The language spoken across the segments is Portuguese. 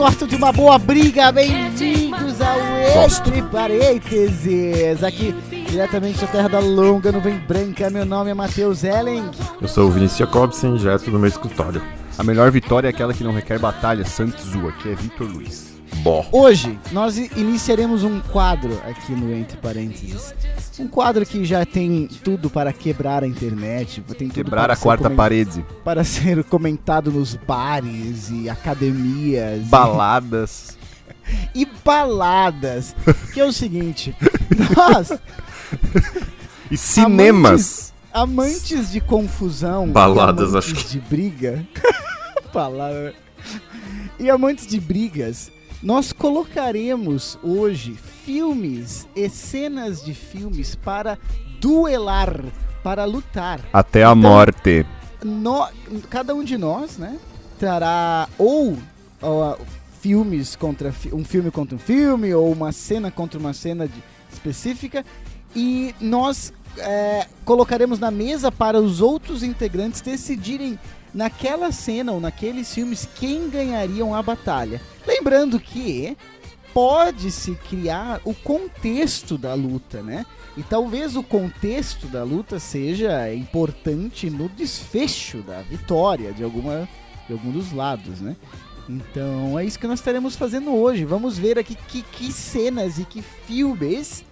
que gostam de uma boa briga, bem-vindos ao Entre Parênteses. Aqui, diretamente da Terra da Longa Nuvem Branca, meu nome é Matheus Ellen. Eu sou o Vinícius Jacobsen, direto do meu escritório. A melhor vitória é aquela que não requer batalha, Santos aqui é Vitor Luiz. Bom. Hoje, nós iniciaremos um quadro aqui no Entre Parênteses. Um quadro que já tem tudo para quebrar a internet, tem tudo Quebrar a quarta parede. Para ser comentado nos bares e academias. Baladas. e baladas. que é o seguinte, nós, E cinemas. amantes de confusão, Baladas, e amantes acho que- de briga, palavra, e amantes de brigas, nós colocaremos hoje filmes e cenas de filmes para duelar, para lutar. Até a Então- morte. nó- cada um de nós, né, trará ou, ó, filmes contra um filme contra um filme ou uma cena contra uma cena de- específica e nós é, colocaremos na mesa para os outros integrantes decidirem naquela cena ou naqueles filmes quem ganhariam a batalha. Lembrando que pode-se criar o contexto da luta, né? E talvez o contexto da luta seja importante no desfecho da vitória de alguma de algum dos lados, né? Então é isso que nós estaremos fazendo hoje. Vamos ver aqui que, que cenas e que filmes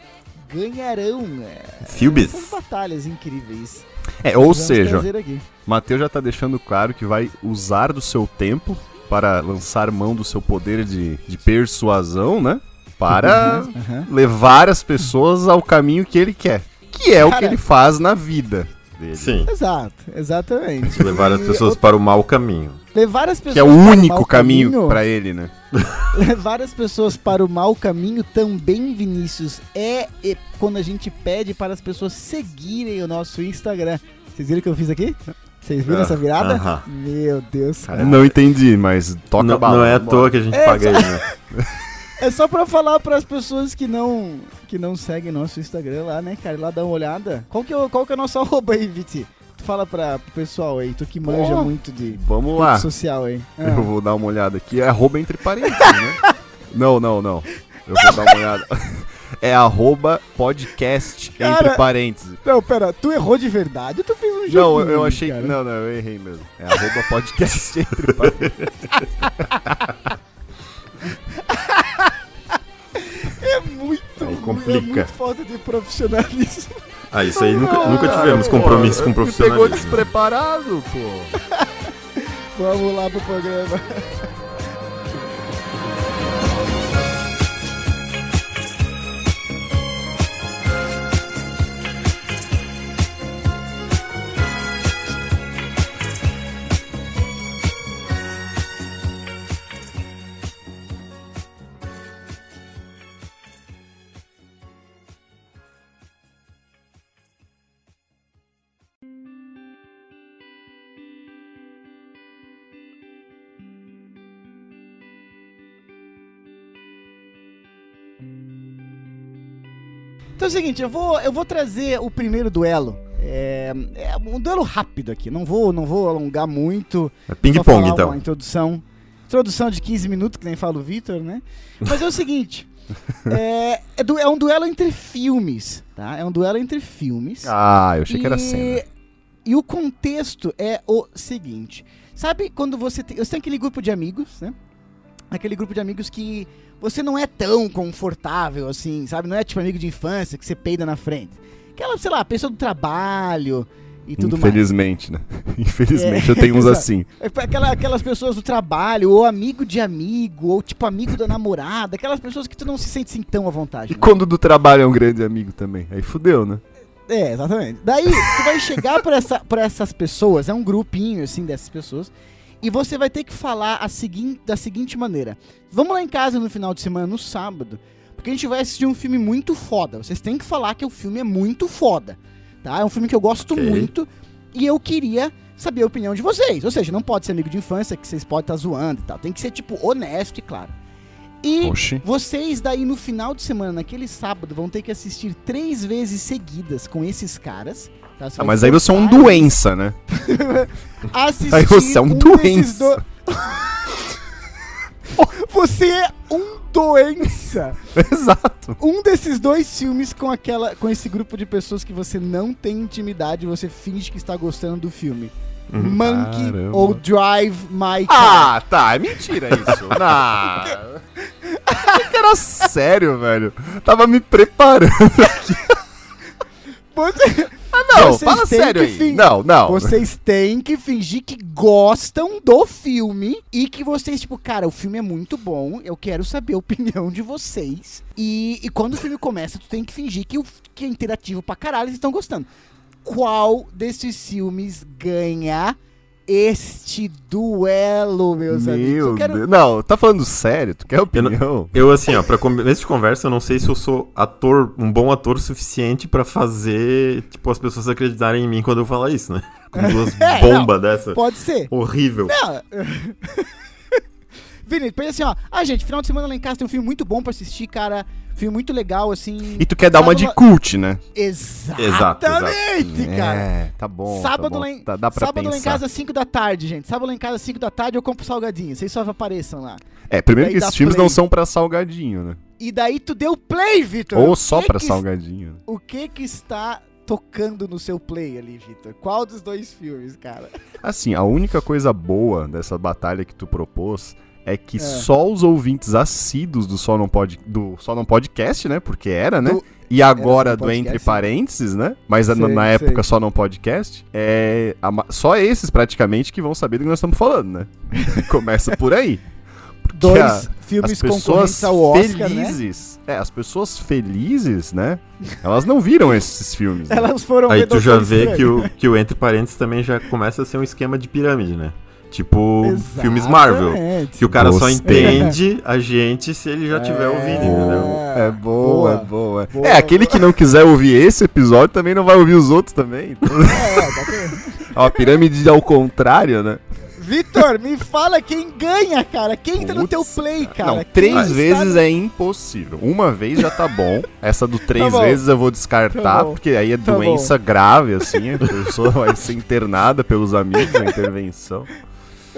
ganharão é, Filmes. batalhas incríveis. É, ou seja. Matheus já tá deixando claro que vai usar do seu tempo para lançar mão do seu poder de, de persuasão, né? Para Aham. levar as pessoas ao caminho que ele quer. Que é o que Cara- ele faz na vida dele. Sim. Exato, exatamente. Levar as pessoas para o mau caminho. Levar as pessoas Que é o para único mau caminho pra ele, né? Levar as pessoas para o mau caminho também, Vinícius, é é quando a gente pede para as pessoas seguirem o nosso Instagram. Vocês viram o que eu fiz aqui? Vocês viram Ah, essa virada? Meu Deus, cara. Não entendi, mas toca Não, a bala. não é à vambora. toa que a gente É, paga ele, né? É só pra falar para as pessoas que não que não seguem nosso Instagram lá, né, cara? Lá dá uma olhada. Qual que é, o- qual que é o nosso arroba aí, Viti? Fala pra, pro pessoal aí, tu que manja Pô, muito de Vamos lá. social aí. Ah. Eu vou dar uma olhada aqui. É arroba entre parênteses, né? não, não, não. Eu vou dar uma olhada. É arroba podcast Cara, entre parênteses. Não, pera, tu errou de verdade ou tu fez um Não, jogo? eu achei que. Não, não, eu errei mesmo. É arroba podcast entre parênteses. É muito ruim, complica. é muito falta de profissionalismo. Ah, isso aí nunca, Não, nunca tivemos Pô, compromisso com me Pegou despreparado, pô. Vamos lá pro programa. Então é o seguinte, eu vou, eu vou trazer o primeiro duelo. É, é um duelo rápido aqui, não vou, não vou alongar muito. É ping-pong, então. Uma introdução. Introdução de 15 minutos, que nem fala o Vitor, né? Mas é o seguinte. é, é, du- é um duelo entre filmes, tá? É um duelo entre filmes. Ah, eu achei que era E- cena. E o contexto é o seguinte. Sabe quando você tem. Você tem aquele grupo de amigos, né? Aquele grupo de amigos que você não é tão confortável assim, sabe? Não é tipo amigo de infância que você peida na frente. Aquela, sei lá, pessoa do trabalho e tudo mais. Infelizmente, né? Infelizmente É, eu tenho uns assim. É pra Aquela, aquelas pessoas do trabalho, ou amigo de amigo, ou tipo amigo da namorada, aquelas pessoas que tu não se sente assim tão à vontade. E né? quando do trabalho é um grande amigo também. Aí fudeu, né? É, exatamente. Daí tu vai chegar pra, essa, pra essas pessoas, é um grupinho assim dessas pessoas, e você vai ter que falar a seguinte, da seguinte maneira: Vamos lá em casa no final de semana, no sábado, porque a gente vai assistir um filme muito foda. Vocês têm que falar que o filme é muito foda, tá? É um filme que eu gosto Ok. muito e eu queria saber a opinião de vocês. Ou seja, não pode ser amigo de infância que vocês podem estar zoando e tal. Tem que ser, tipo, honesto e claro. E Oxi. vocês daí no final de semana, naquele sábado, vão ter que assistir três vezes seguidas com esses caras. Tá? Ah, mas aí você é um doença, né? Assistir Aí você é um desses doença. do- Você é um doença. Exato. Um desses dois filmes com aquela com esse grupo de pessoas que você não tem intimidade, você finge que está gostando do filme. Monkey Caramba. ou Drive My Car. Ah, tá. É mentira isso. Não. Era sério, velho. Tava me preparando. Você, Ah, não. Vocês fala sério aí. Não, não. vocês têm que fingir que gostam do filme e que vocês, tipo, cara, o filme é muito bom, eu quero saber a opinião de vocês. E, e quando o filme começa, tu tem que fingir que, o, que é interativo pra caralho, eles estão gostando. Qual desses filmes ganha este duelo, meus amigos? Meu Eu quero- Deus. Não, tá falando sério? Tu quer opinião? Eu, assim, ó, pra começo de conversa, eu não sei se eu sou ator, um bom ator o suficiente pra fazer, tipo, as pessoas acreditarem em mim quando eu falar isso, né? Com duas É, bombas dessa. Pode ser. Horrível. Não. Vini, pensa assim, ó. Ah, gente, final de semana lá em casa tem um filme muito bom pra assistir, cara. Filme muito legal, assim. E tu quer dar uma de cult, né? Exatamente, cara. É, tá bom. Sábado, tá bom. lá em, Tá- dá pra sábado lá em casa, 5 da tarde, gente. Sábado lá em casa, 5 da tarde, eu compro salgadinho. Vocês só apareçam lá. É, primeiro que esses filmes play. não são pra salgadinho, né? E daí tu deu play, Vitor. Ou só pra salgadinho. O que que está tocando no seu play ali, Vitor? Qual dos dois filmes, cara? Assim, a única coisa boa dessa batalha que tu propôs é que só os ouvintes assíduos do Só Não, Pod, do Só Não Podcast, né? Porque era, né? Do- E agora do Podcast, Entre. Parênteses, né? Mas na, Sei, na sei. época Só Não Podcast, é a só esses praticamente que vão saber do que nós estamos falando, né? Começa por aí. Porque Dois a- filmes as pessoas ao Oscar, né? felizes, é, as pessoas felizes, né? Elas não viram esses filmes. né? Elas foram Aí tu já vê que o, que o Entre Parênteses também já começa a ser um esquema de pirâmide, né? Tipo, filmes Marvel. Exatamente. Que o cara só entende a gente se ele já tiver ouvido, entendeu? É boa, Boa. é boa. Boa, É, aquele que não quiser ouvir esse episódio também não vai ouvir os outros também. Então, É, tá vendo? ó, a pirâmide ao contrário, né? Vitor, me fala quem ganha, cara. Quem tá no teu play, cara? não, Quem três está vezes no- é impossível. Uma vez já tá bom. Essa do três Tá bom. vezes eu vou descartar, Tá bom. porque aí é Tá doença grave, assim. A pessoa vai ser internada pelos amigos na intervenção.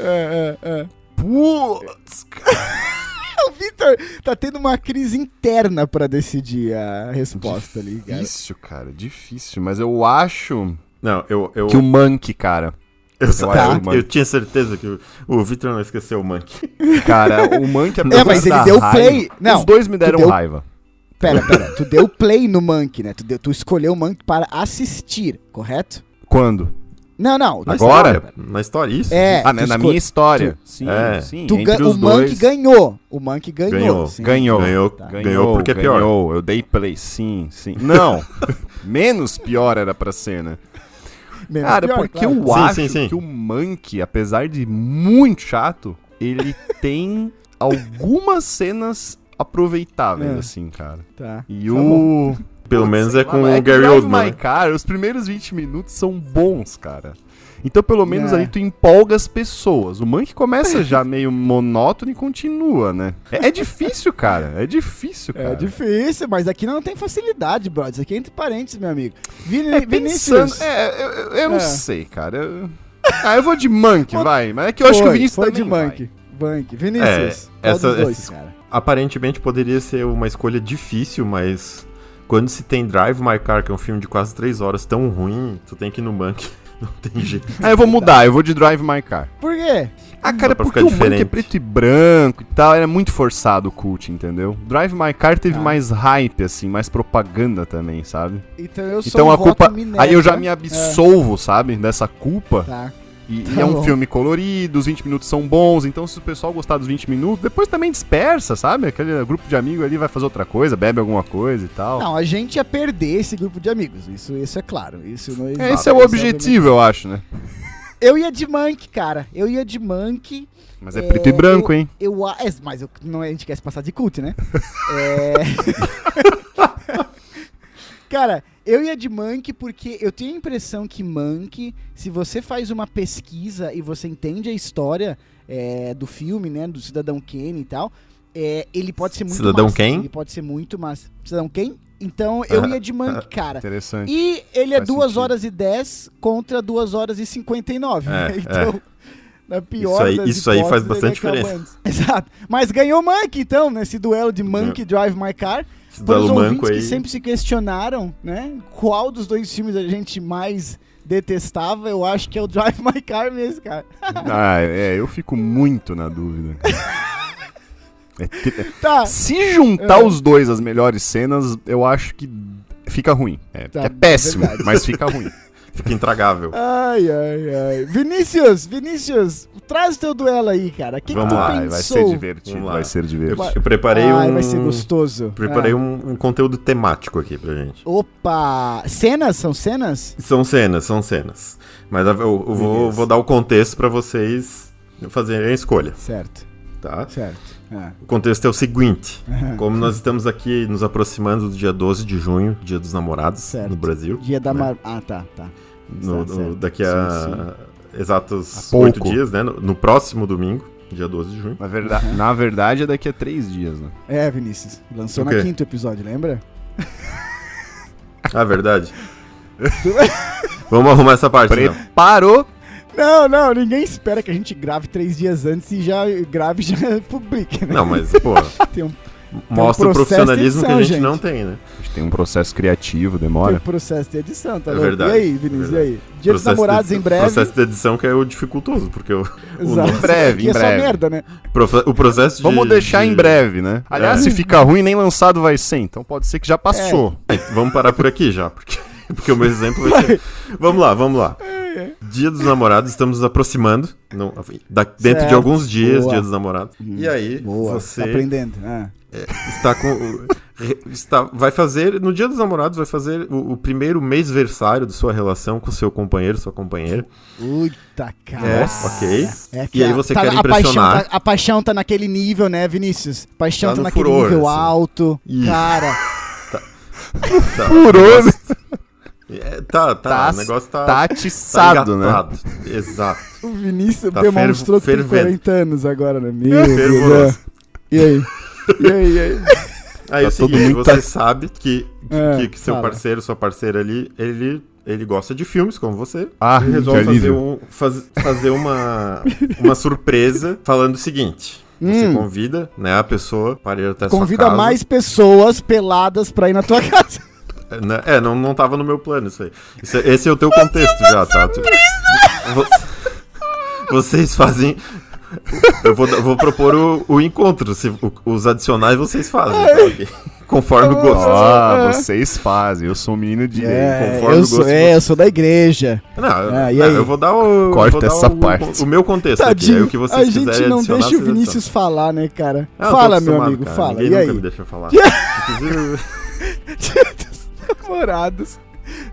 É, é, é. Putz, O Vitor tá tendo uma crise interna pra decidir a resposta ali, cara. difícil, cara, difícil. Mas eu acho Não, eu. eu que o Monkey, cara. eu, Tá. eu- eu tinha certeza que o, o Victor não esqueceu o Monkey. Cara, o Monkey, É, mas ele deu raiva- play. Não, Os dois me deram deu- raiva. Pera, pera. Tu deu play no Monkey, né? Tu, deu- tu escolheu o Monkey para assistir, correto? Quando? Não, não. Na Agora? história, na história, isso? É, ah, né, tu na minha história. sim, É. sim. Tu entre ga- os o Monkey dois. ganhou. O Monkey ganhou. Ganhou. sim. Ganhou. Ganhou, Tá. ganhou porque é pior. Ganhou, eu dei play, sim, sim. Não, menos pior era pra ser, né? Menos Cara, pior, porque claro. eu Sim, acho sim, sim. que o Monkey, apesar de muito chato, ele tem algumas cenas aproveitáveis, É. assim, cara. Tá. E Tá o... Pelo Putz, menos é com é o Gary Oldman. My né? Car, os primeiros 20 minutos são bons, cara. Então, pelo menos É. ali tu empolga as pessoas. O Monkey começa já meio monótono e continua, né? É, é difícil, cara. É difícil, cara. É difícil, mas aqui não tem facilidade, brother. Isso aqui é entre parênteses, meu amigo. Vini, É, Vinícius. pensando, é, eu, eu- eu não É. sei, cara. Eu- Ah, eu vou de Monkey, vai. Mas é que eu acho que o Foi, Vinícius foi também de vai. Monkey. Monkey. Vinícius. É, essa- dois, esses- cara? Aparentemente poderia ser uma escolha difícil, mas quando se tem Drive My Car, que é um filme de quase 3 horas tão ruim, tu tem que ir no Monkey. Não tem jeito. Ah, eu vou mudar, eu vou de Drive My Car. Por quê? Ah, cara, porque ficar o Monkey é preto e branco e tal, era muito forçado o cult, entendeu? Drive My Car teve Tá. mais hype, assim, mais propaganda também, sabe? Então eu sou Então um a culpa. Minerva. Aí eu já me absolvo, sabe? Dessa culpa. Tá. E, Tá e é um filme colorido, os 20 minutos são bons, então se o pessoal gostar dos 20 minutos, depois também dispersa, sabe? Aquele grupo de amigos ali vai fazer outra coisa, bebe alguma coisa e tal. Não, a gente ia perder esse grupo de amigos. Isso, isso é claro. Isso não É, esse é o objetivo, eu acho, né? Eu ia de Monkey, cara. Eu ia de Monkey. Mas é preto e branco, hein? Eu, é, mas eu, não, a gente quer se passar de cult, né? é... Cara, eu ia de Monkey porque eu tenho a impressão que Monkey, se você faz uma pesquisa e você entende a história é, do filme, né, do Cidadão Kane e tal, é, ele pode ser muito Cidadão massa. quem? Ele pode ser muito massa. Cidadão Kane? Então eu ia de Monkey, cara. Interessante. E ele é Faz 2 sentido. horas e 10 contra 2 horas e 59. É, né? Então, Na pior Isso aí- das isso aí faz bastante diferença. antes. Exato. Mas ganhou Monkey, então, nesse duelo de Monkey Drive My Car. Esse Para os ouvintes manco que aí. sempre se questionaram, né? Qual dos dois filmes a gente mais detestava, eu acho que é o Drive My Car mesmo, cara. Ah, é, eu fico muito na dúvida. É tri- Tá. Se juntar É. os dois, as melhores cenas, eu acho que fica ruim. É, Tá, é péssimo, verdade. mas fica ruim. Fica intragável. Ai, ai, ai. Vinícius, Vinícius, traz o teu duelo aí, cara. O que, que Vamos tu lá, Vai, pensou? vai ser divertido, vai ser Eu, divertido. eu preparei Ai, um. vai ser gostoso. Preparei Ah. um, um conteúdo temático aqui pra gente. Opa! Cenas? São cenas? São cenas, são cenas. Mas eu, eu vou, vou dar o contexto pra vocês fazerem a escolha, Certo, tá? certo. Ah. O contexto é o seguinte: como nós estamos aqui nos aproximando do dia 12 de junho, Dia dos Namorados, Certo. no Brasil. Dia da né? Mar... Ah, tá, tá. No- no- daqui a exatos Há pouco. oito dias, né? No, no próximo domingo, dia 12 de junho. Na verdade, na verdade, é daqui a três dias, né? É, Vinícius. Lançou O na quinto episódio, lembra? Ah, verdade. Vamos arrumar essa parte, então. Não, não, ninguém espera que a gente grave três dias antes e já grave e já publique, né? Não, mas, pô, Tem um, mostra o processo de profissionalismo que a edição, gente, gente. não tem, né? A gente tem um processo criativo, tem um demora. processo de edição, tá É verdade, E aí, Vinícius, é e aí? Dia dos Processo de namorados em edição- breve. processo de edição que é o dificultoso, porque o, o. Em breve, Que em é só breve. merda, né? o processo de... Vamos deixar de- em breve, né? Aliás, É. se ficar ruim, nem lançado vai ser. Então pode ser que já passou. É, Vamos parar por aqui já, porque, porque o meu exemplo vai ser... Vamos lá, vamos lá. Dia dos namorados, estamos nos aproximando. Não, da- dentro Certo. de alguns dias, Boa. dia dos namorados. E aí, Boa, você tá aprendendo. Ah. está com... Está, vai fazer, no dia dos namorados, vai fazer o, o primeiro mêsversário de sua relação com seu companheiro, sua companheira. Puta, cara. É, ok. É E aí a- você tá- quer a paixão, impressionar. tá, a paixão tá naquele nível, né, Vinícius? Paixão Tá tá, naquele furor, nível assim. alto. Ih. Cara, Tá, né? É, tá, tá, Tá- o negócio tá... Tá atiçado, né? engatado. Exato. o Vinícius Tá demonstrou ferv- que tem fervendo. 40 anos agora, né? Meu Deus. E aí? E aí, e aí? Aí é o Tá seguinte, você tá- sabe que, que, É, que- que seu fala. parceiro, sua parceira ali, ele, ele gosta de filmes, como você. Ah, resolve fazer, um, faz- fazer uma, uma surpresa falando o seguinte. Você Hum. convida, né, a pessoa para ir até Convida sua casa. mais pessoas peladas pra ir na tua casa. É, né, É, não, não tava no meu plano isso aí. Isso é- esse é o teu contexto já, tá? Tu- Vo- Vocês fazem... Eu vou, vou propor o, o encontro. Se, o- os adicionais vocês fazem, tá? Conforme o gosto. Ah, É. vocês fazem. Eu sou um menino de. É, conforme eu o sou, gosto é, eu sou da igreja. Não, eu- Ah, e não, aí? eu vou dar o. Corta vou dar essa o, parte. O, meu contexto aqui. Aí Tadinho, o que vocês a gente quiserem não deixa o Vinícius falar, né, cara? Ah, Fala, meu amigo, cara. fala. Ninguém E nunca aí? me deixa falar. Inclusive, Namorados.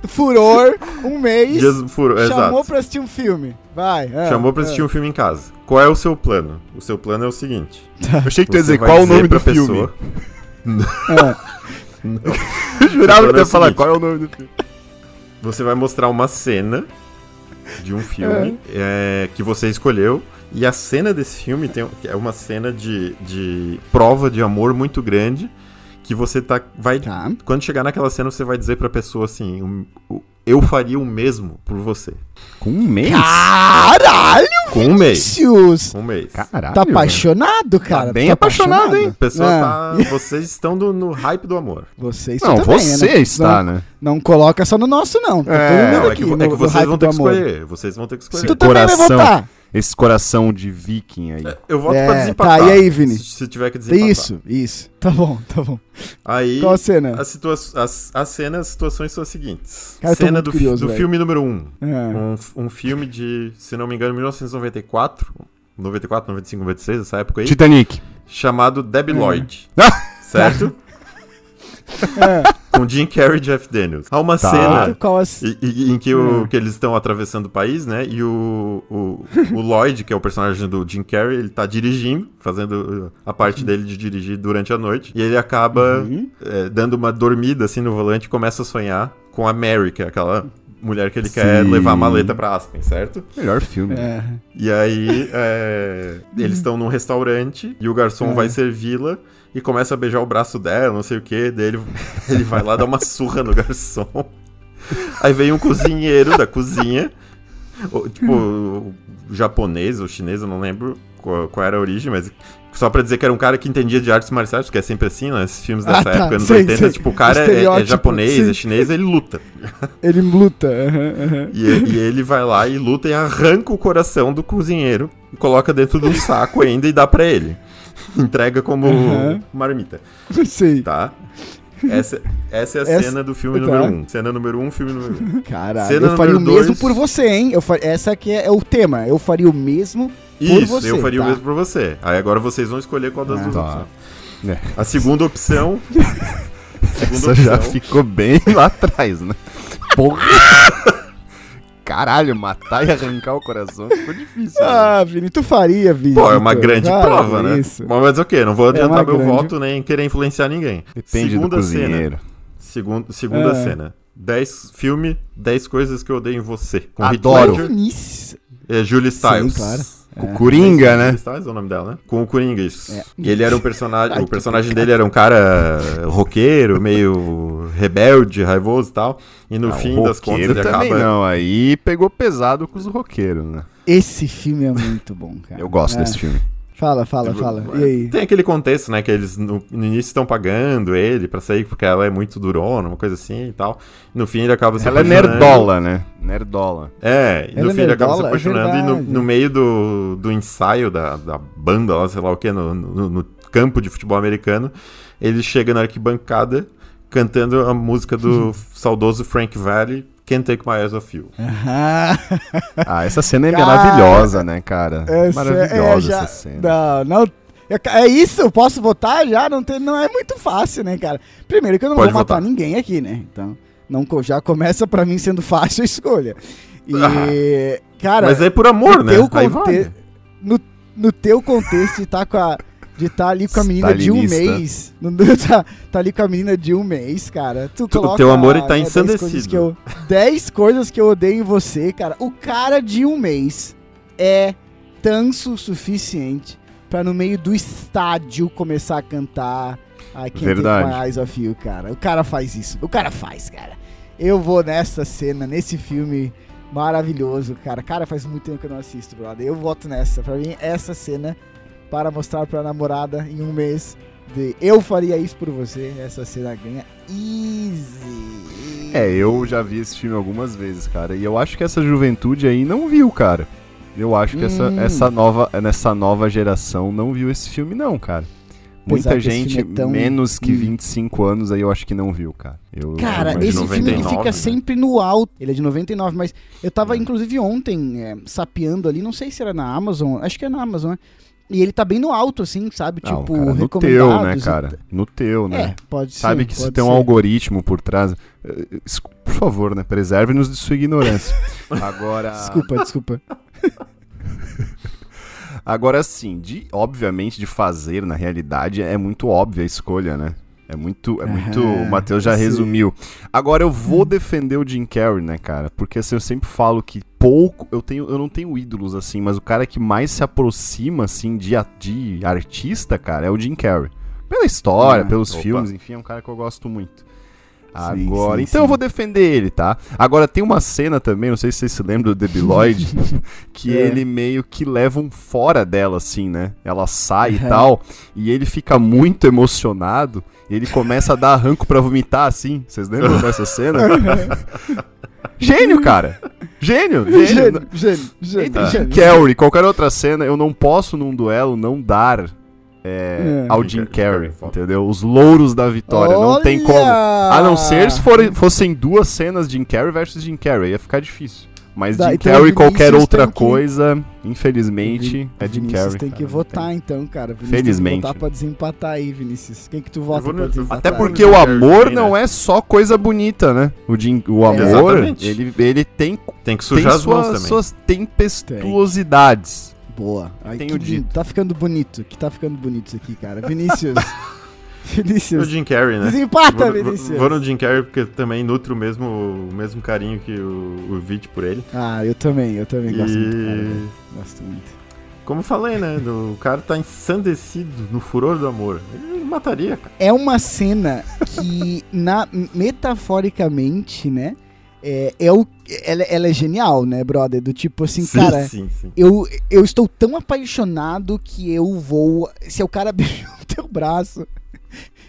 Furor, um mês. dias chamou exato. pra assistir um filme. Vai. é, Chamou pra assistir um filme em casa. Qual é o seu plano? O seu plano é o seguinte. Eu achei que tu ia Você dizer vai qual o nome do filme. É. Eu jurava que é ia o falar qual é o nome do filme. Você vai mostrar uma cena de um filme é, que você escolheu. E a cena desse filme tem, é uma cena de, de prova de amor muito grande. Que você tá. Vai, Tá. Quando chegar naquela cena, você vai dizer pra pessoa assim: um- o- Eu faria o mesmo por você. Com um mês? Caralho, Com um mês. Vinícius! Com um mês. Caralho. Tá apaixonado, cara? Tá bem Tá apaixonado, hein? A pessoa Ah. tá. Vocês estão do- no hype do amor. Vocês Não, também, você né? está, não, né? Não coloca só no nosso, não. Tá É, todo mundo Não, é aqui que, no, é que vocês vão ter que escolher. Vocês vão ter que escolher. Tu também vai votar. Esse coração de viking aí. Eu voto É, pra desempatar. tá, e aí, Vini? Se, se tiver que desempatar. Isso, isso. Tá bom, tá bom. Aí. Qual a cena? As, situa as, as cenas, as situações são as seguintes. Cara, Cena do, curioso, do velho. filme número 1. Um. É. Um, um filme de, se não me engano, 1994. 94, 95, 96, essa época aí. Titanic. Chamado Debbie É. Lloyd. Certo? É. Com Jim Carrey e Jeff Daniels. Há uma Tá. cena. E- e- em que, o, Hum. que eles estão atravessando o país, né? E o, o, o Lloyd, que é o personagem do Jim Carrey, ele tá dirigindo, fazendo uh, a parte dele de dirigir durante a noite. E ele acaba Uhum. é, dando uma dormida assim no volante e começa a sonhar com a Mary, que é aquela mulher que ele quer Sim. levar a maleta pra Aspen, certo? Melhor filme. É. E aí é, eles estão num restaurante e o garçom É. vai servi-la e começa a beijar o braço dela, não sei o que. Daí ele, ele vai lá dar uma surra no garçom. Aí vem um cozinheiro da cozinha tipo, japonês ou chinês, eu não lembro qual, qual era a origem, mas só pra dizer que era um cara que entendia de artes marciais, porque é sempre assim, né? Esses filmes Ah, dessa tá, época, anos sei, 80, sei. tipo, o cara é- é, japonês, sim. é chinês, ele luta. Ele luta. aham, aham. E, e ele vai lá e luta e arranca o coração do cozinheiro e coloca dentro de um saco ainda e dá pra ele. Entrega como Aham. marmita, Sei. tá? Essa, essa é a Essa- cena do filme tá. número 1. Um. Cena número 1, um, filme número 1. Um. Caralho, Cena eu faria o mesmo dois. por você, hein? Eu fa- Essa aqui é, é o tema. Eu faria o mesmo por Isso, você. eu faria tá? o mesmo pra você. Aí agora vocês vão escolher qual das Ah, duas tá. opções. É. A segunda opção. segunda Essa já opção. ficou bem lá atrás, né? Porra! Caralho, matar e arrancar o coração ficou difícil. né? Ah, Vini, tu faria, Vini. Pô, é uma Vitor. grande Para prova, né? Isso. Mas ok, não vou adiantar uma meu grande- voto nem querer influenciar ninguém. Depende segunda do cena. cozinheiro. Segundo, segunda Ah. cena. 10 filme, 10 coisas que eu odeio em você. Com Adoro. Heath Ledger, Vinícius. é, Julie Stiles. claro. Com o Coringa, né? Stiles é o nome dela, né? Com o Coringa, isso. É. E ele era um personagem. Ai, o personagem dele era um cara roqueiro, meio rebelde, raivoso e tal. E no Ah, fim o das contas ele também acaba. não, aí pegou pesado com os roqueiros, né? Esse filme é muito bom, cara. Eu gosto É. desse filme. Fala, fala, fala. E aí? Tem aquele contexto, né? Que eles no, no início estão pagando ele pra sair porque ela é muito durona, uma coisa assim e tal. No fim ele acaba se Ela é apaixonando. nerdola, né? Nerdola. É, e Ela no é fim ele acaba se é apaixonando e no, no meio do, do ensaio da, da banda, lá, sei lá o que, no, no, no campo de futebol americano, ele chega na arquibancada cantando a música do saudoso Frank Valli, Can't Take My Eyes Off You. Aham. Ah, essa cena é Cara, maravilhosa, né, cara? Essa maravilhosa é, já- essa cena. Não, não. É, é isso, eu posso votar já? Não, tem, não é muito fácil, né, cara? Primeiro que eu não Pode vou matar votar. ninguém aqui, né? Então, não, já começa pra mim sendo fácil a escolha. E, cara, Mas é por amor, no né? teu conte- vale. no, no teu contexto de tá com a de tá ali com a menina de um mês, tá, tá ali com a menina de um mês, cara. Tu Tu- o coloca, teu amor, tá né, dez ensandecido. coisas que eu- 10 coisas que eu odeio em você, cara. O cara de um mês é tanso o suficiente pra no meio do estádio começar a cantar I Can't Verdade. Take My Eyes Off You, cara. O cara faz isso. O cara faz, cara. Eu vou nessa cena, nesse filme maravilhoso, cara. Cara, faz muito tempo que eu não assisto, brother. Eu voto nessa. Pra mim, essa cena para mostrar pra namorada em um mês de eu faria isso por você. Essa cena ganha easy. É, eu já vi esse filme algumas vezes, cara. E eu acho que essa juventude aí não viu, cara. Eu acho que essa, Hum. essa nova, nessa nova geração não viu esse filme, não, cara. Apesar Muita esse gente é tão- menos que Hum. 25 anos aí eu acho que não viu, cara. Eu, Cara, eu esse imagino- filme ele 99, fica né? sempre no alto. Ele é de 99, mas eu tava É. inclusive ontem é, sapeando ali, não sei se era na Amazon, acho que é na Amazon, né? E ele tá bem no alto, assim, sabe? Não, tipo, cara, no teu, né, cara? No teu, né? É, pode ser. Sabe que se tem um algoritmo por trás. eh, Por favor, né? Preserve-nos de sua ignorância. Agora. Desculpa, desculpa. Agora sim, de, obviamente, de fazer na realidade é muito óbvia a escolha, né? É muito. É muito. Aham, o Matheus já sim. resumiu. Agora eu vou defender o Jim Carrey, né, cara? Porque assim, eu sempre falo que pouco. Eu, tenho, eu não tenho ídolos, assim, mas o cara que mais se aproxima, assim, de, de artista, cara, é o Jim Carrey. Pela história, Ah, pelos opa. filmes, enfim, é um cara que eu gosto muito. Sim, Agora, sim, então eu sim. vou defender ele, tá? Agora tem uma cena também, não sei se vocês se lembram do Debi Lloyd, que É. ele meio que leva um fora dela, assim, né? Ela sai e Aham. tal, e ele fica muito emocionado, e ele começa a dar arranco pra vomitar, assim. Vocês lembram dessa cena? Gênio, cara! Gênio! Gênio! Gênio, gênio, gênio, Entre Jim gênio. E qualquer outra cena, eu não posso num duelo não dar é, É. ao Jim Carrey, entendeu? Os louros da vitória, não tem como. A não ser se forem- fossem duas cenas Jim Carrey versus Jim Carrey, ia ficar difícil. Mas Dá, Jim então Carrey qualquer outra tem que- coisa, infelizmente, é Jim Vinícius Carrey. tem que cara, votar tem. então, cara. Vinícius Felizmente. Tem que votar pra desempatar aí, Vinícius. Quem que tu vota vou pra desempatar? Até porque o amor também, não né? é só coisa bonita, né? O, Jim- o É. amor, Exatamente. ele, ele tem, Tem que tem sujar as mãos suas, também. suas tempestuosidades. Boa. Ai, Tenho dito. Tá ficando bonito. Que tá ficando bonito isso aqui, cara. Vinícius. O Vinícius. Jim Carrey, né? Desempata, Vou, Vinícius. vou no Jim Carrey porque também nutro o mesmo, o mesmo carinho que o, o Vit por ele. Ah, eu também. Eu também gosto muito, cara. E. Gosto muito. como falei, né? do- o cara tá ensandecido no furor do amor. Ele mataria, cara. É uma cena que, na, metaforicamente, né? É, é o, ela, ela é genial, né, brother? Do tipo assim, sim, cara, sim, sim. eu, eu estou tão apaixonado que eu vou. Se o cara beijar o teu braço,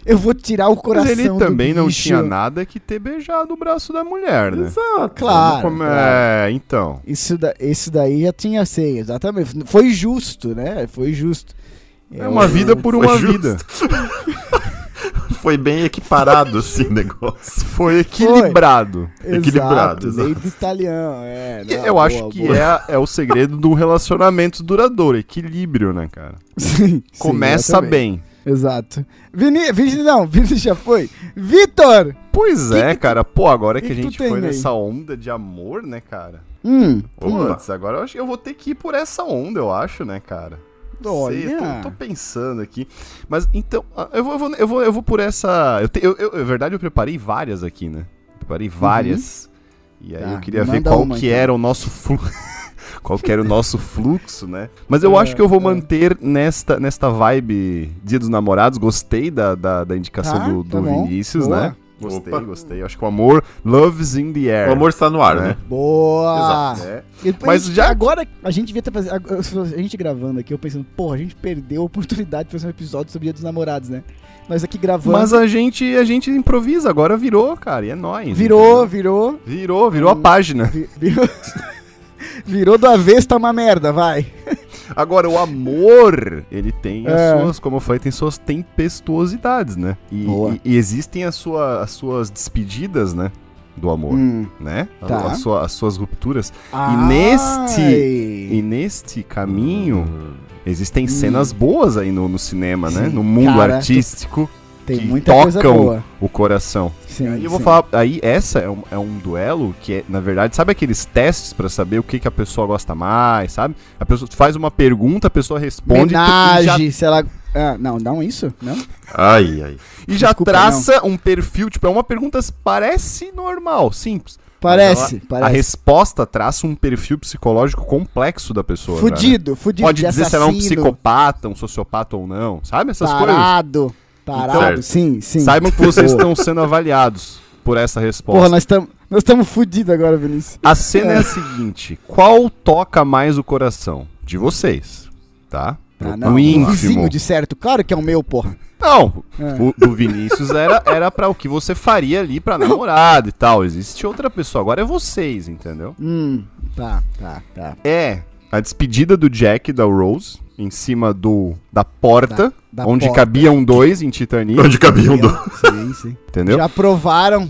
eu vou tirar o coração. Mas ele também não tinha nada que ter beijado o braço da mulher, né? Exato. Claro. Como claro. é, então. Isso, da, esse daí já tinha sei, exatamente. Foi justo, né? Foi justo. É uma vida por uma justo. vida. Foi bem equiparado, assim, o negócio. Foi equilibrado. Equilibrado, Exato, exato. italiano, é. Não, Eu boa, acho que boa. é, é o segredo do relacionamento duradouro, equilíbrio, né, cara? Sim, sim, Começa exatamente. bem. Exato. Vini, Vini não, Vini já foi. Vitor! Pois Que é, que cara. Pô, agora que, que a gente foi aí? nessa onda de amor, né, cara? Hum, Opa. Putz, agora eu acho que eu vou ter que ir por essa onda, eu acho, né, cara? Olha. Sei, tô, tô pensando aqui. Mas então, ah, eu vou, eu vou, eu vou, eu vou por essa. Eu, te, eu, eu- na verdade, eu preparei várias aqui, né? Preparei várias. E aí Tá, eu queria ver qual uma, que então. era o nosso fluxo. qual que era o nosso fluxo, né? Mas eu É, acho que eu vou é. manter nesta, nesta vibe Dia dos Namorados. Gostei da, da, da indicação Tá, do, tá do bom. Vinícius, Boa. né? Gostei, Opa. gostei. Acho que o amor, love's in the air. O amor está no ar, É. né? Boa! Exato. É. Mas já- Agora, a gente devia ter fazer. A gente gravando aqui, eu pensando, porra, a gente perdeu a oportunidade de fazer um episódio sobre Dia dos Namorados, né? Nós aqui gravando. Mas a gente, a gente improvisa, agora virou, cara, e é nóis. Virou, entendeu? virou. Virou, virou a Hum. página. vi- Virou. Virou do avesso, tá uma merda, vai. Agora, o amor, ele tem as É. suas, como eu falei, tem suas tempestuosidades, né? E, e- e existem as, sua- as suas despedidas, né? Do amor, Hum. né? A- Tá. a sua- as suas rupturas. Ai. neste- E neste caminho, Hum. existem Hum. cenas boas aí no, no cinema, né? Sim. No mundo Cara, artístico, Tem que muita coisa tocam o coração. Sim, Aí eu vou sim. falar, aí essa é um, é um duelo que é, na verdade, sabe aqueles testes pra saber o que, que a pessoa gosta mais, sabe? A pessoa faz uma pergunta, a pessoa responde e tu- e já, se ela. Ah, não, não isso? Não? Ai, ai. e já Desculpa, traça um perfil, tipo, é uma pergunta parece normal, simples. Parece, ela- A parece. resposta traça um perfil psicológico complexo da pessoa. já, né? Fudido, fudido. Pode de dizer se ela é um assassino, psicopata, um sociopata ou não, sabe? Essas coisas. Tarado. Certo. sim, sim. Saibam que vocês estão sendo avaliados por essa resposta. Porra, nós estamos nós estamos fudidos agora, Vinícius. A cena é. a seguinte: qual toca mais o coração? De vocês, tá? Ah, no não. O vizinho de certo, claro que é o meu, porra. Não, É. o do Vinícius era, era para o que você faria ali pra namorada e tal. Existe outra pessoa, agora é vocês, entendeu? Hum, tá, tá, tá. É a despedida do Jack e da Rose em cima do da porta, Da onde porta. cabiam dois em Titanic, Onde cabiam do... Sim, sim. entendeu? Já provaram.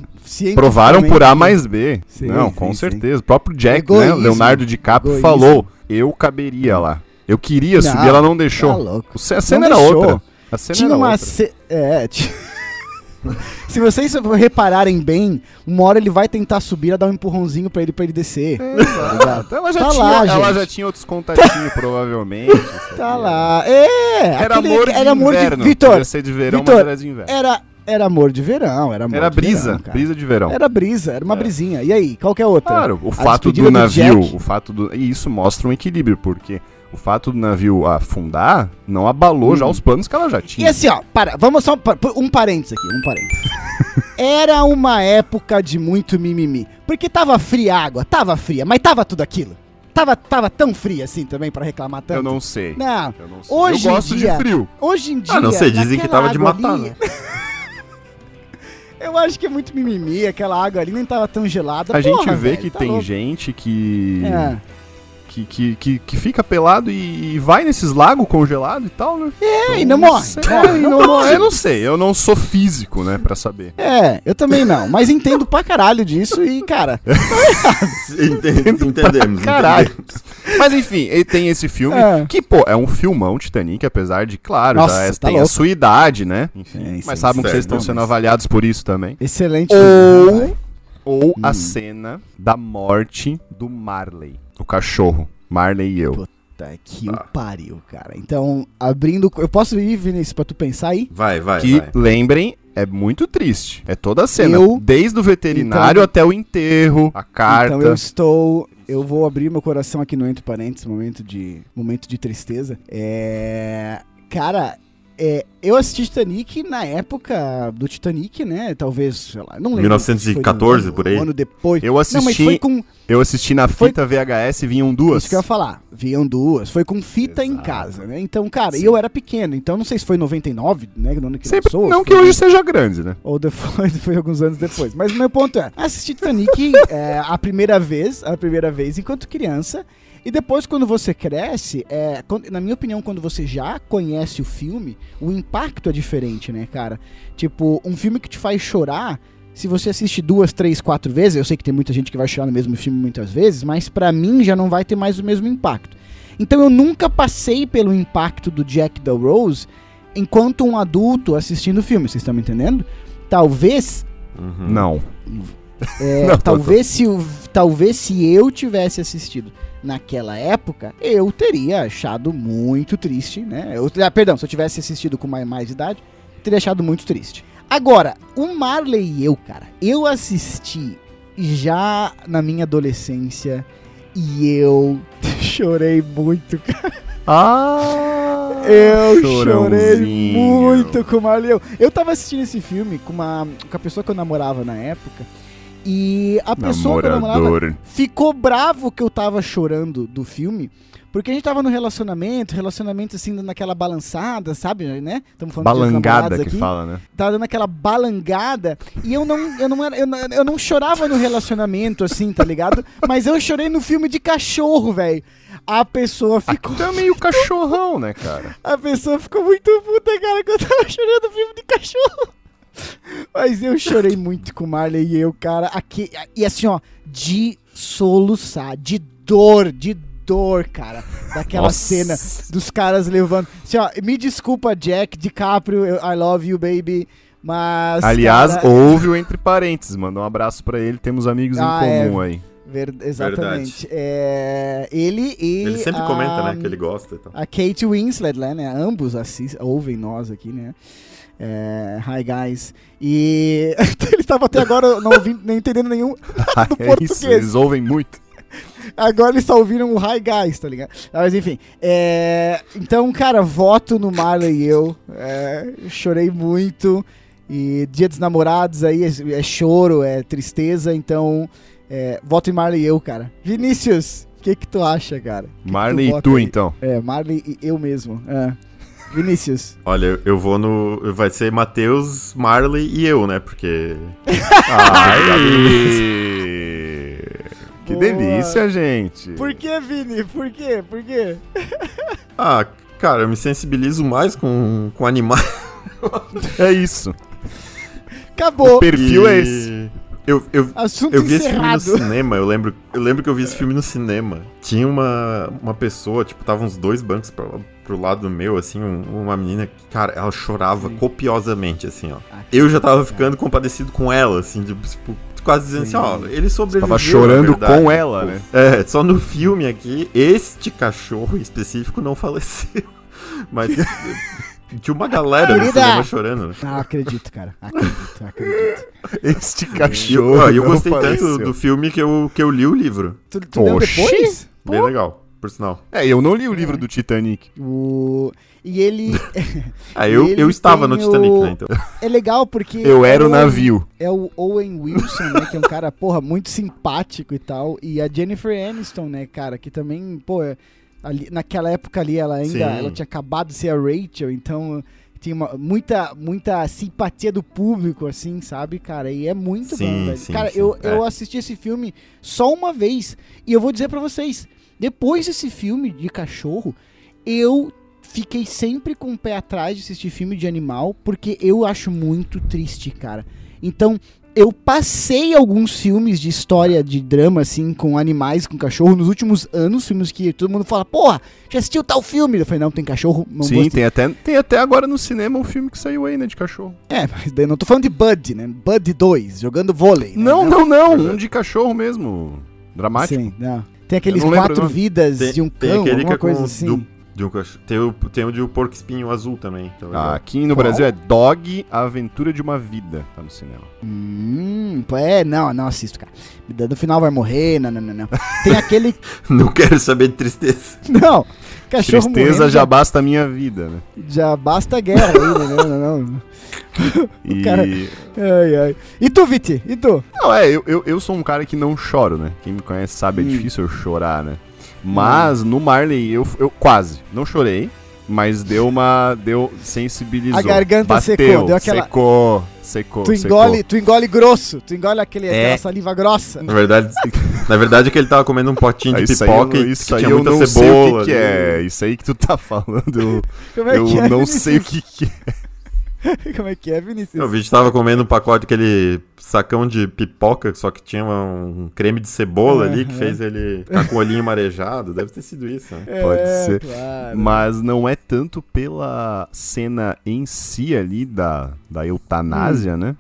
Provaram por A mais B. Sim, Não, sim, com sim. certeza. O próprio Jack, Egoísmo. né? Leonardo DiCaprio Egoísmo. falou: eu caberia lá. Eu queria Não, subir, ela não deixou. Tá A cena Não era deixou. outra. A cena Tinha era uma. outra. Ce... É, ti- Se vocês repararem bem, uma hora ele vai tentar subir, a dar um empurrãozinho pra ele pra ele descer. Exato. Ela já, Tá tinha, lá, ela já tinha outros contatinhos, provavelmente. Tá sabia? lá. É! Era aquele- amor de era amor inverno. de. Vitor, ser de verão, Vitor, mas era de inverno. era, era amor de verão. Era, amor Era de brisa, verão, brisa de verão. Era brisa, era uma É. brisinha. E aí, qual que é outra? Claro, o A fato do navio, Jack. o fato do. E isso mostra um equilíbrio, porque o fato do navio afundar não abalou Hum. já os planos que ela já E tinha. assim, ó, para, vamos só um parênteses aqui, um parênteses. Era uma época de muito mimimi. Porque tava fria a água, tava fria, mas tava tudo aquilo. Tava, tava tão fria assim também pra reclamar tanto. Eu não sei. Não, Eu não sei. Hoje eu gosto dia- de frio. hoje em dia. Ah, não sei, dizem que tava de matar, né? Eu acho que é muito mimimi, aquela água ali nem tava tão gelada. A gente Porra, vê velho, que tá tem louco. gente que, É. que, que, que, que fica pelado e, e vai nesses lagos congelados e tal, né? É, e não morre. sei, Morre, e não não morre. Eu não sei, eu não sou físico, né, pra saber. É, eu também não, mas entendo pra caralho disso e, cara, Entendemos, entendemos. Caralho. entendemos. Mas enfim, ele tem esse filme É. que, pô, é um filmão Titanic, apesar de, claro, Nossa, já é- tá tem a louco. sua idade, né? Enfim, Sim, mas sabem que certo, vocês estão sendo avaliados por isso também. excelente. Ou, ou a Hum. cena da morte do Marley, o cachorro. Marley e eu. Puta que o pariu, cara. Então, abrindo. Eu posso ir, Vinícius, pra tu pensar aí? Vai, vai, Que, vai. lembrem, é muito triste. É toda a cena. Eu- Desde o veterinário Então- até o enterro, a carta. Então eu estou. Eu vou abrir meu coração aqui no Entre Parênteses, momento de, momento de tristeza. É. Cara, é, eu assisti Titanic na época do Titanic, né? Talvez, sei lá, não lembro. 1914, se foi no ano, por aí. Um ano depois. Eu Não, assisti, foi com. eu assisti na Foi- fita VHS, vinham duas. Isso que eu ia falar. Viam duas. Foi com fita em Exato. casa, né? Então, cara, e eu era pequeno. Então, não sei se foi em 99, né? No ano que Sempre, lançou, não que foi- hoje seja grande, né? Ou depois, foi alguns anos depois. Mas o meu ponto é, assisti Titanic é, a primeira vez, a primeira vez enquanto criança, e depois quando você cresce, é, quando- na minha opinião, quando você já conhece o filme, o impacto é diferente, né, cara? Tipo, um filme que te faz chorar, se você assiste duas, três, quatro vezes, eu sei que tem muita gente que vai chorar no mesmo filme muitas vezes, mas pra mim já não vai ter mais o mesmo impacto. Então eu nunca passei pelo impacto do Jack da Rose enquanto um adulto assistindo o filme, vocês estão me entendendo? Talvez Uhum. Não. é, Não, tô- talvez, se talvez se eu tivesse assistido naquela época, eu teria achado muito triste, né? Eu, ah, perdão, se eu tivesse assistido com mais, mais idade, eu teria achado muito triste. Agora, o Marley e eu, cara, eu assisti já na minha adolescência e eu chorei muito, cara. Ah! Eu chorei muito com o Marley. Eu, eu tava assistindo esse filme com, uma, com a pessoa que eu namorava na época. E a pessoa que eu namorava ficou bravo que eu tava chorando do filme. Porque a gente tava no relacionamento, relacionamento assim, dando aquela balançada, sabe, né? Estamos falando de Balangada namorados que aqui. fala, né? Tava dando aquela balangada. E eu não, eu, não era, eu, não, eu não chorava no relacionamento, assim, tá ligado? Mas eu chorei no filme de cachorro, velho. A pessoa ficou. Tu é meio cachorrão, né, cara? A pessoa ficou muito puta, cara, que eu tava chorando no filme de cachorro. Mas eu chorei muito com o Marley e eu, cara. Aqui, e assim, ó, de soluçar, de dor, de dor, cara. Daquela Nossa. cena dos caras levando. Assim, ó, me desculpa, Jack DiCaprio, I love you, baby. Mas. Aliás, cara, houve o entre parênteses. Manda um abraço pra ele. Temos amigos Ah, em é. comum aí. ver- exatamente. É, ele e. Ele sempre a- comenta, né, que ele gosta e tal. A Kate Winslet, né, né? Ambos assis- ouvem nós aqui, né? É, hi, guys. E eles estavam até agora não ouvindo, nem entendendo nenhum do é português. isso, eles ouvem muito. Agora eles só ouviram o Hi Guys, tá ligado? Ah, Mas enfim. é, então, cara, voto no Marley e eu. É, chorei muito. E dia dos namorados aí é, é choro, é tristeza. Então, é, voto em Marley e eu, cara. Vinícius, o que que tu acha, cara? Que que Marley e tu, aí? então. É, Marley e eu mesmo. É. Vinícius. Olha, eu- vou no. Vai ser Matheus, Marley e eu, né? Porque. Ai! que Boa. delícia, gente. Por que, Vini? Por quê? Por quê? Ah, cara, eu me sensibilizo mais com, com animais. É isso. Acabou. O perfil é E esse. Eu, eu, Assunto eu vi esse filme no encerrado. cinema, eu lembro, eu lembro que eu vi esse filme no cinema. Tinha uma, uma pessoa, tipo, tava uns dois bancos pro, pro lado meu, assim, um- uma menina que, cara, ela chorava Sim. copiosamente, assim, ó. Ah, Eu já tava ficando compadecido com ela, assim, de, tipo, quase dizendo Sim. assim, ó, ele sobreviveu. Tava na chorando verdade. com ela, Tipo, né? É, só no filme aqui, este cachorro em específico não faleceu. Mas tinha uma galera no Querida! cinema chorando, né? Ah, acredito, cara. Acredito, acredito. Este E eu, cachorro. eu não gostei tanto faleceu. do filme que eu, que eu li o livro. Tu, tu Oxi. depois? Bem legal, por sinal. É, eu não li o livro do Titanic. O... E ele Ah, eu, Ele eu estava no Titanic, o- né? Então. é legal porque. Eu era é o navio. É o Owen Wilson, né? Que é um cara, porra, muito simpático e tal. E a Jennifer Aniston, né, cara, que também, pô, é- ali, naquela época ali ela ainda Sim. ela tinha acabado de ser a Rachel, então tinha uma- muita, muita simpatia do público, assim, sabe, cara? E é muito Sim, bom, velho. sim, cara, sim, eu, é. eu assisti esse filme só uma vez. E eu vou dizer pra vocês, depois desse filme de cachorro, eu fiquei sempre com o pé atrás de assistir filme de animal, porque eu acho muito triste, cara. Então, eu passei alguns filmes de história, de drama, assim, com animais, com cachorro, nos últimos anos, filmes que todo mundo fala, porra, já assistiu tal filme? Eu falei, não, tem cachorro, não Sim, tem até, tem até agora no cinema um filme que saiu aí, né, de cachorro. É, mas daí não tô falando de Bud, né? Bud 2, jogando vôlei. né? Não, não, não. Verdade. Um de cachorro mesmo. Dramático. Sim, não. Tem aqueles lembro quatro nome. vidas Tem, de um tem cão, aquele que alguma é coisa assim. du- De um cachorro. Tem o, tem o de um porco espinho azul também. Tá. Ah, aqui no Qual? Brasil é Dog, A Aventura de uma Vida. Tá no cinema. Hum, é, não, não assisto, cara. No final vai morrer, não, não, não, não. Tem aquele. Não quero saber de tristeza. Não! Cachorro Tristeza morrendo já basta a minha vida, né? já basta a guerra aí, né? Não, não, não. E... cara- Ai, ai. E tu, Viti? E tu? Não, é, eu, eu, eu sou um cara que não choro, né? Quem me conhece sabe, é Hum. difícil eu chorar, né? Mas no Marley eu, eu quase, não chorei, mas deu uma, deu, sensibilizou. A garganta Bateu, secou, deu aquela- Secou, secou, Tu secou. engole, tu engole grosso, tu engole aquele, É. aquela saliva grossa. Na verdade, na verdade é que ele tava comendo um potinho Ah, de Isso aí, pipoca eu, e isso que aí tinha eu muita não sei cebola. o que, que é. Isso aí que tu tá falando, eu, Como é eu que é, não sei o que, que é. Como é que é, Vinícius? O vídeo tava comendo um pacote, aquele sacão de pipoca, só que tinha um creme de cebola ali que fez ele ficar com o olhinho marejado. Deve ter sido isso, né? É, pode ser. Claro. Mas não é tanto pela cena em si ali da, da eutanásia, né?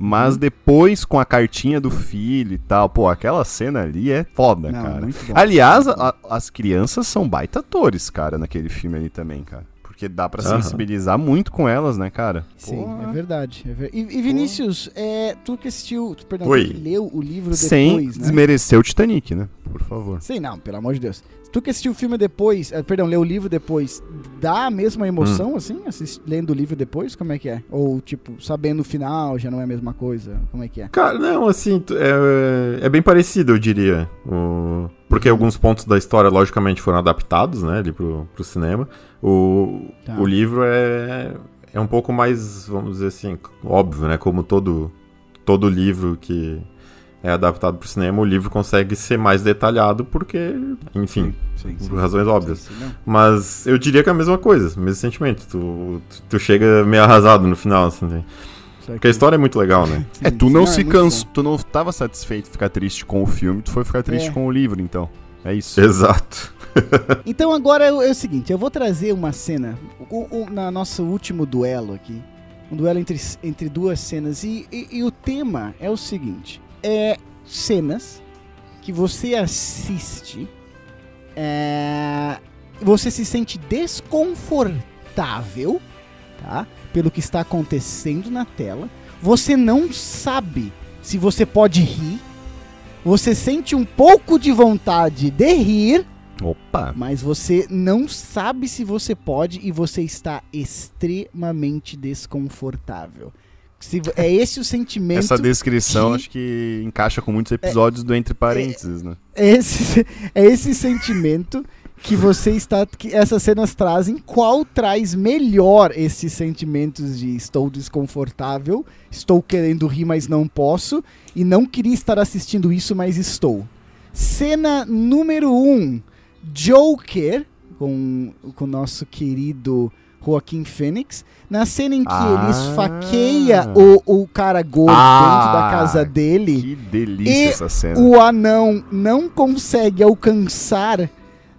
Mas Uhum. depois com a cartinha do filho e tal, pô, aquela cena ali é foda, Não, cara. Aliás, a- as crianças são baita atores, cara, naquele filme ali também, cara. Porque dá pra Aham. sensibilizar muito com elas, né, cara? Sim, Porra. é verdade. é ver- E, e Vinícius, é, tu que assistiu, tu, perdão, Oi. tu que leu o livro Sem depois, né? desmerecer o Titanic, né? Por favor. Sim, não, pelo amor de Deus. Tu que assistiu o filme depois, eh, perdão, leu o livro depois, dá a mesma Hum. emoção, assim, assist- lendo o livro depois? Como é que é? Ou, tipo, sabendo o final já não é a mesma coisa? Como é que é? Cara, não, assim, é, é bem parecido, eu diria. O- Porque alguns pontos da história, logicamente, foram adaptados, né, ali pro, pro cinema. O, Tá. o livro é, é um pouco mais, vamos dizer assim, óbvio, né, como todo, todo livro que é adaptado pro cinema, o livro consegue ser mais detalhado porque, enfim, Sim, por razões óbvias. Sim, sim, não. Mas eu diria que é a mesma coisa, mesmo sentimento. Tu, tu, tu chega meio arrasado no final, assim. Porque a história é muito legal, né? É, tu não, é se muito cansou, tu não tava satisfeito de ficar triste com o filme, tu foi ficar triste É. com o livro, então. É isso. Exato. Então agora é, o- é o seguinte, eu vou trazer uma cena o, o- na nosso último duelo aqui, um duelo entre, entre duas cenas e, e- e o tema é o seguinte, é cenas que você assiste, é, você se sente desconfortável, tá? Pelo que está acontecendo na tela, você não sabe se você pode rir, você sente um pouco de vontade de rir Opa! mas você não sabe se você pode e você está extremamente desconfortável. Se, é esse o sentimento. Essa descrição que- acho que encaixa com muitos episódios do Entre Parênteses, né? É esse, é esse sentimento que você está. que essas cenas trazem. Qual traz melhor esses sentimentos de estou desconfortável, estou querendo rir, mas não posso, e não queria estar assistindo isso, mas estou. Cena número 1: um, Joker, com o nosso querido Joaquim Fênix. Na cena em que Ah. ele esfaqueia o, o cara gordo Ah, dentro da casa dele. Que delícia E essa cena. O anão não consegue alcançar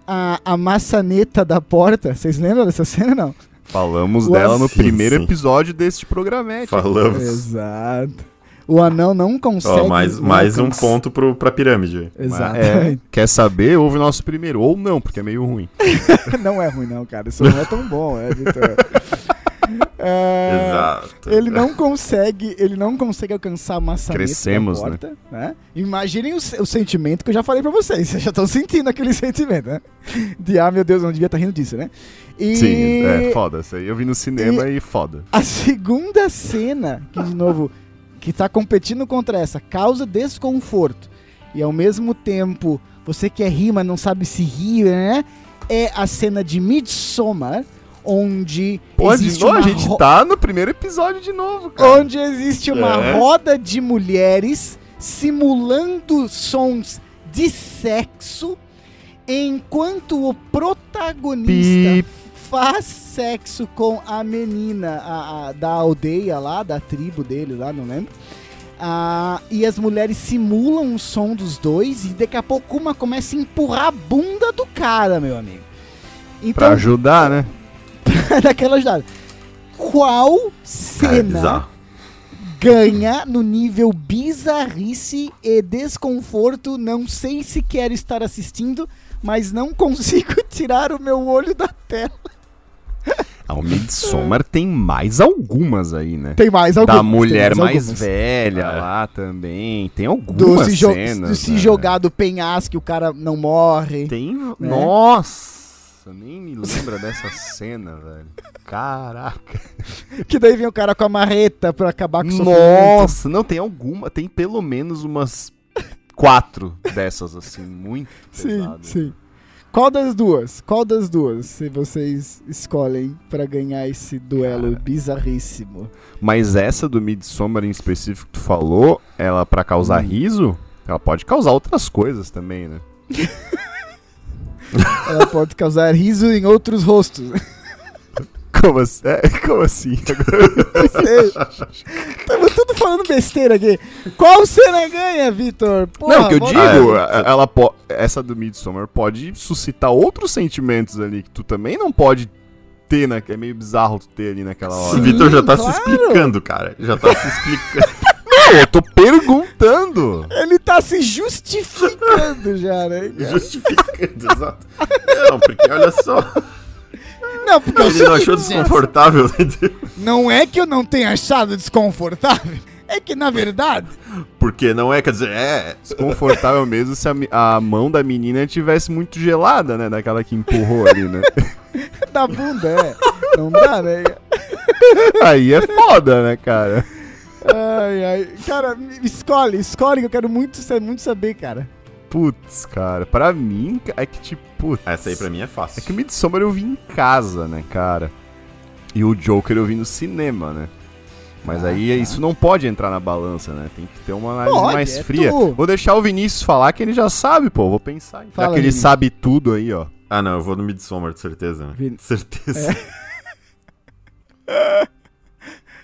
a, a maçaneta da porta. Vocês lembram dessa cena, não? Falamos O dela no sim, primeiro sim. episódio deste programete. Falamos. Exato. O anão não consegue. Ó, mais, não mais um alcança- ponto pro, pra pirâmide. É, Exatamente. quer saber? Ouve o nosso primeiro. Ou não, porque é meio ruim. não é ruim, não, cara. Isso não é tão bom, é, Vitor? É, Exato. Ele não consegue, ele não consegue alcançar a maçaneta Crescemos, da porta, né? Imaginem o, o sentimento que eu já falei pra vocês. Vocês já estão sentindo aquele sentimento, né? De, ah, meu Deus, eu não devia estar rindo disso, né? E Sim, é foda. Isso aí eu vi no cinema e, foda. a segunda cena, que de novo, que tá competindo contra essa, causa desconforto. E ao mesmo tempo, você quer rir, mas não sabe se rir, né? É a cena de Midsommar, onde Pô, existe novo, uma a gente ro- tá no primeiro episódio de novo, cara. onde existe uma É. roda de mulheres simulando sons de sexo, enquanto o protagonista Pi. faz sexo com a menina a- a- da aldeia lá, da tribo dele lá, não lembro. Ah, e as mulheres simulam o som dos dois e daqui a pouco uma começa a empurrar a bunda do cara, meu amigo. Pra Então, ajudar, né? daquela ajudada. Qual é cena ganha no nível bizarrice e desconforto. Não sei se quero estar assistindo, mas não consigo tirar o meu olho da tela. Ah, o Midsommar tem mais algumas aí, né? Tem mais algumas. da mulher mais, algumas. velha É. lá também. Tem Do algumas se, jo- cenas. do se né? jogar do penhasco, o cara não morre. Tem. né? Nossa, nem me lembra dessa cena, velho. Caraca. Que daí vem o cara com a marreta pra acabar com o. Nossa, não, tem alguma. Tem pelo menos umas quatro dessas, assim, muito Sim, pesado. sim. Qual das duas? Qual das duas se vocês escolhem pra ganhar esse duelo bizarríssimo? Mas essa do Midsommar em específico que tu falou, ela pra causar Hum. riso, ela pode causar outras coisas também, né? Ela pode causar riso em outros rostos. Como assim? É, como assim? Estamos tudo falando besteira aqui. Qual cena ganha, Vitor? Não, que eu digo, Ah, é. ela po- essa do Midsommar pode suscitar outros sentimentos ali que tu também não pode ter, né? Que é meio bizarro tu ter ali naquela O hora. Sim. Vitor já tá claro. se explicando, cara. Já tá se explicando. Não, eu tô perguntando. Ele tá se justificando já, né? Justificando, exato. Não, porque olha só. Não, porque Ele não achou desconfortável. Não é que eu não tenha achado desconfortável. É que, na verdade, Porque não é, quer dizer, é. Desconfortável mesmo se a, a mão da menina tivesse muito gelada, né? Daquela que empurrou ali, né? da bunda, é. Não dá, né? Aí é foda, né, cara? Ai, ai. Cara, escolhe, escolhe que eu quero muito, muito saber, cara. Putz, cara, pra mim é que tipo. Putz, Essa aí pra mim é fácil. É que o Midsommar eu vi em casa, né, cara? E o Joker eu vi no cinema, né? Mas Ah, aí isso não pode entrar na balança, né? Tem que ter uma análise Pode, mais é fria. tu. Vou deixar o Vinícius falar que ele já sabe, pô. Vou pensar. Já Fala, que ele Vini. sabe tudo aí, ó. Ah, não, eu vou no Midsommar, de certeza. né? Vini. Certeza.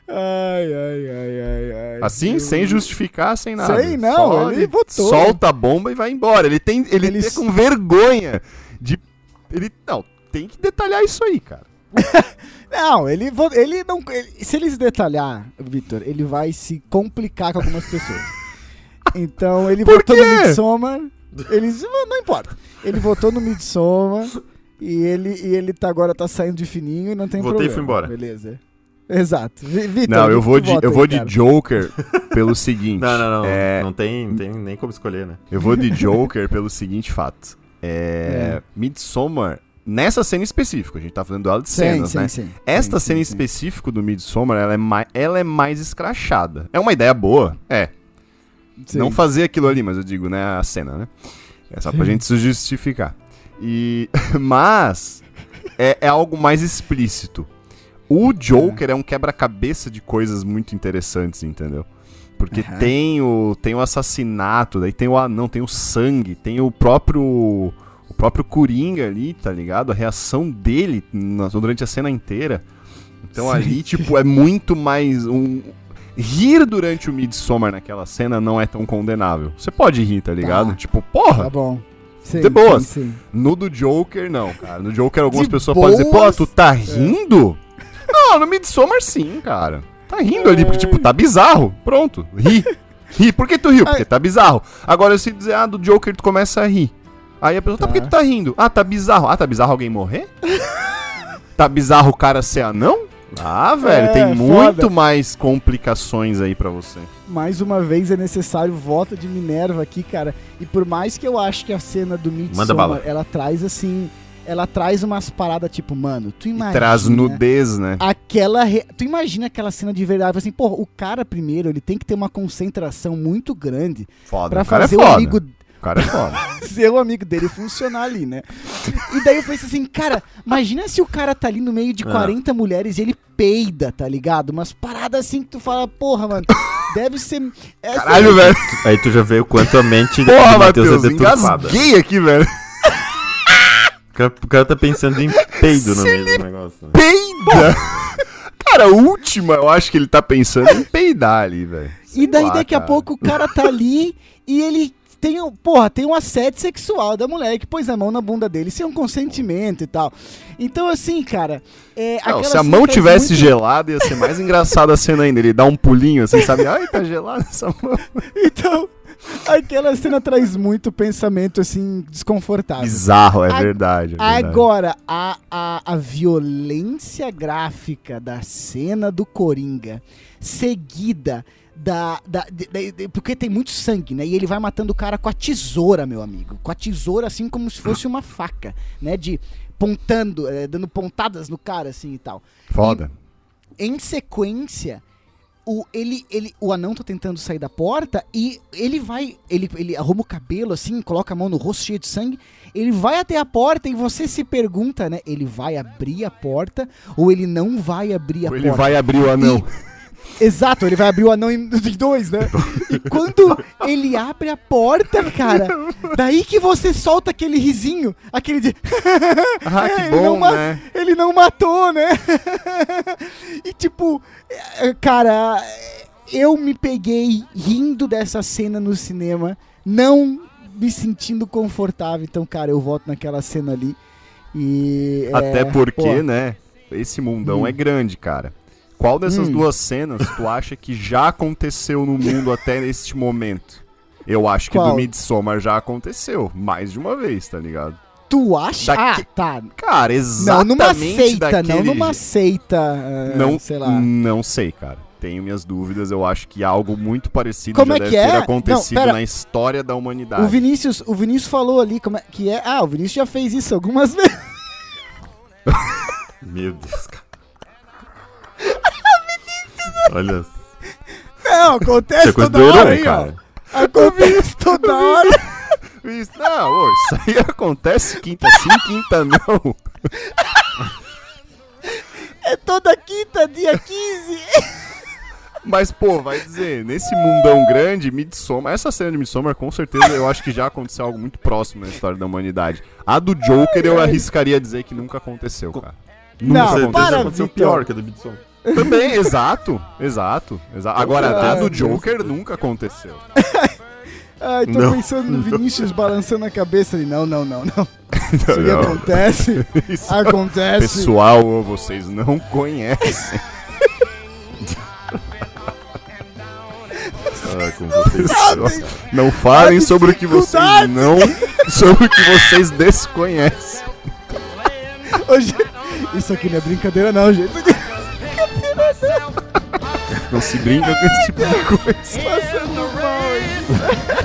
Ai, ai, ai, ai, ai. Assim, sem justificar, sem nada. Sem, não, Só ele votou. Solta a bomba e vai embora. Ele tem. Ele, Ele tá s- com vergonha de. Ele. Não, tem que detalhar isso aí, cara. Não, ele, ele não. ele- se ele se detalhar, Vitor, ele vai se complicar com algumas pessoas. Então ele Por votou quê? no Midsommar. Ele, não importa. Ele votou no Midsommar e ele, e ele tá, agora tá saindo de fininho e não tem Votei e problema. fui embora. Beleza. Exato. Vi- Vitor, Não, eu vou de, eu aí, vou de? Joker pelo seguinte. Não, não, não. É, Não tem, tem nem como escolher, né? Eu vou de Joker pelo seguinte fato. É, É. Midsommar, nessa cena específica, a gente tá falando duelo de Sim, cenas, sim, né? sim. Esta Sim, cena sim, sim. específica do Midsommar, ela é, mais, ela é mais escrachada. É uma ideia boa, é. Sim. Não fazer aquilo ali, mas eu digo, né, a cena, né? É só pra gente se justificar. E, mas, é, é algo mais explícito. O Joker é, um quebra-cabeça de coisas muito interessantes, entendeu? Porque Aham. tem, o, tem o assassinato, daí tem o anão, tem o sangue, tem o próprio o próprio Coringa ali, tá ligado? A reação dele na- durante a cena inteira. Então Sim. ali, tipo, é muito mais um... Rir durante o Midsommar naquela cena não é tão condenável. Você pode rir, tá ligado? Tá. Tipo, porra, Tá bom. Sim, De boas. sim, sim. no do Joker, não, cara. No Joker, algumas De pessoas podem dizer, pô, boas? tu tá rindo? Não, no Midsommar sim, cara. Tá rindo ali, porque, tipo, tá bizarro. Pronto, ri. Ri. Por que tu riu? Porque tá bizarro. Agora, se dizer, ah, do Joker tu começa a rir. Aí a pessoa, tá, por que Tá. tu tá rindo? Ah, tá bizarro. Ah, tá bizarro alguém morrer? tá bizarro o cara ser anão? Ah, velho, É, tem foda. muito mais complicações aí pra você. Mais uma vez é necessário voto de Minerva aqui, cara. E por mais que eu acho que a cena do. Midsommar, ela traz assim, ela traz umas paradas tipo, mano, tu imagina Traz nudez, né? aquela, re- tu imagina aquela cena de verdade, assim, porra, o cara primeiro, ele tem que ter uma concentração muito grande Foda. pra o cara fazer é o amigo O cara é foda. ser o amigo dele funcionar ali, né? E daí eu pensei assim, cara, imagina se o cara tá ali no meio de Ah. 40 mulheres e ele peida, tá ligado? Umas paradas assim que tu fala, porra, mano, deve ser. essa- Caralho, velho. Aí tu já vê o quanto a mente do Porra, Matheus Matheus, é deturpada. engasguei aqui, velho. O cara, o cara tá pensando em peido no meio do negócio. né? Peida! Cara, a última, eu acho que ele tá pensando em peidar ali, velho. E daí lá, daqui a cara. pouco o cara tá ali e ele tem, um- porra, tem um assédio sexual da mulher que pôs a mão na bunda dele, sem um consentimento e tal. Então, assim, cara. É, Não, se a mão tivesse muito- gelada, ia ser mais engraçada a cena ainda. Ele dá um pulinho assim, sabe? Ai, tá gelada essa mão. Então, Aquela cena traz muito pensamento, assim, desconfortável. Bizarro, é A- verdade. é verdade. Agora, a, a, a violência gráfica da cena do Coringa, seguida da. da, de- de- porque tem muito sangue, né? E ele vai matando o cara com a tesoura, meu amigo. Com a tesoura, assim como se fosse uma faca, né? De pontando, eh, dando pontadas no cara, assim e tal. Foda. Em sequência, o, ele, ele, o anão tá tentando sair da porta e ele vai. Ele, ele arruma o cabelo assim, coloca a mão no rosto cheio de sangue. Ele vai até a porta e você se pergunta, né? Ele vai abrir a porta ou ele não vai abrir a Ou porta? ele vai abrir o anão. Exato, ele vai abrir o anão em, em dois, né? E quando ele abre a porta, cara, daí que você solta aquele risinho, aquele de. Ah, que É, ele não bom, né? Ele não matou, né? e tipo, é, cara, eu me peguei rindo dessa cena no cinema, não me sentindo confortável. Então, cara, eu volto naquela cena ali. E. é, Até porque, pô, né? Esse mundão Hum. é grande, cara. Qual dessas Hum. duas cenas tu acha que já aconteceu no mundo até este momento? Eu acho que Qual? do Midsommar já aconteceu. Mais de uma vez, tá ligado? Tu acha? Daqui- Ah, tá. Cara, Não exatamente numa seita, daquele não numa seita, ah, Não, sei lá. não sei, cara. Tenho minhas dúvidas. Eu acho que algo muito parecido Como já é deve que ter é? acontecido Não, na história da humanidade. O Vinícius, o Vinícius falou ali como é que é. Ah, o Vinícius já fez isso algumas vezes. Meu Deus, cara. Olha. Não, acontece é coisa toda hora aí, cara. ó. Acontece toda hora. Isso, não, ô, isso aí acontece quinta sim, quinta não. É toda quinta, dia 15. Mas, pô, vai dizer, nesse mundão grande, Midsommar, essa cena de Midsommar, com certeza, eu acho que já aconteceu algo muito próximo na história da humanidade. A do Joker, eu arriscaria dizer que nunca aconteceu, cara. Não, aconteceu. para, aconteceu pior que a do Bidson. Também, exato, exato, exato. Agora, a do Deus. Joker nunca aconteceu. Ai, tô Não. pensando no Vinícius balançando a cabeça ali. Não, não, não, não. Isso Não. acontece. Isso, Acontece. pessoal, vocês não conhecem. Ah, com vocês. Não falem A sobre o que vocês não. Sobre o que vocês desconhecem. Hoje... Isso aqui não é brincadeira, não, gente. Não se brinca com esse tipo de coisa. Passando mal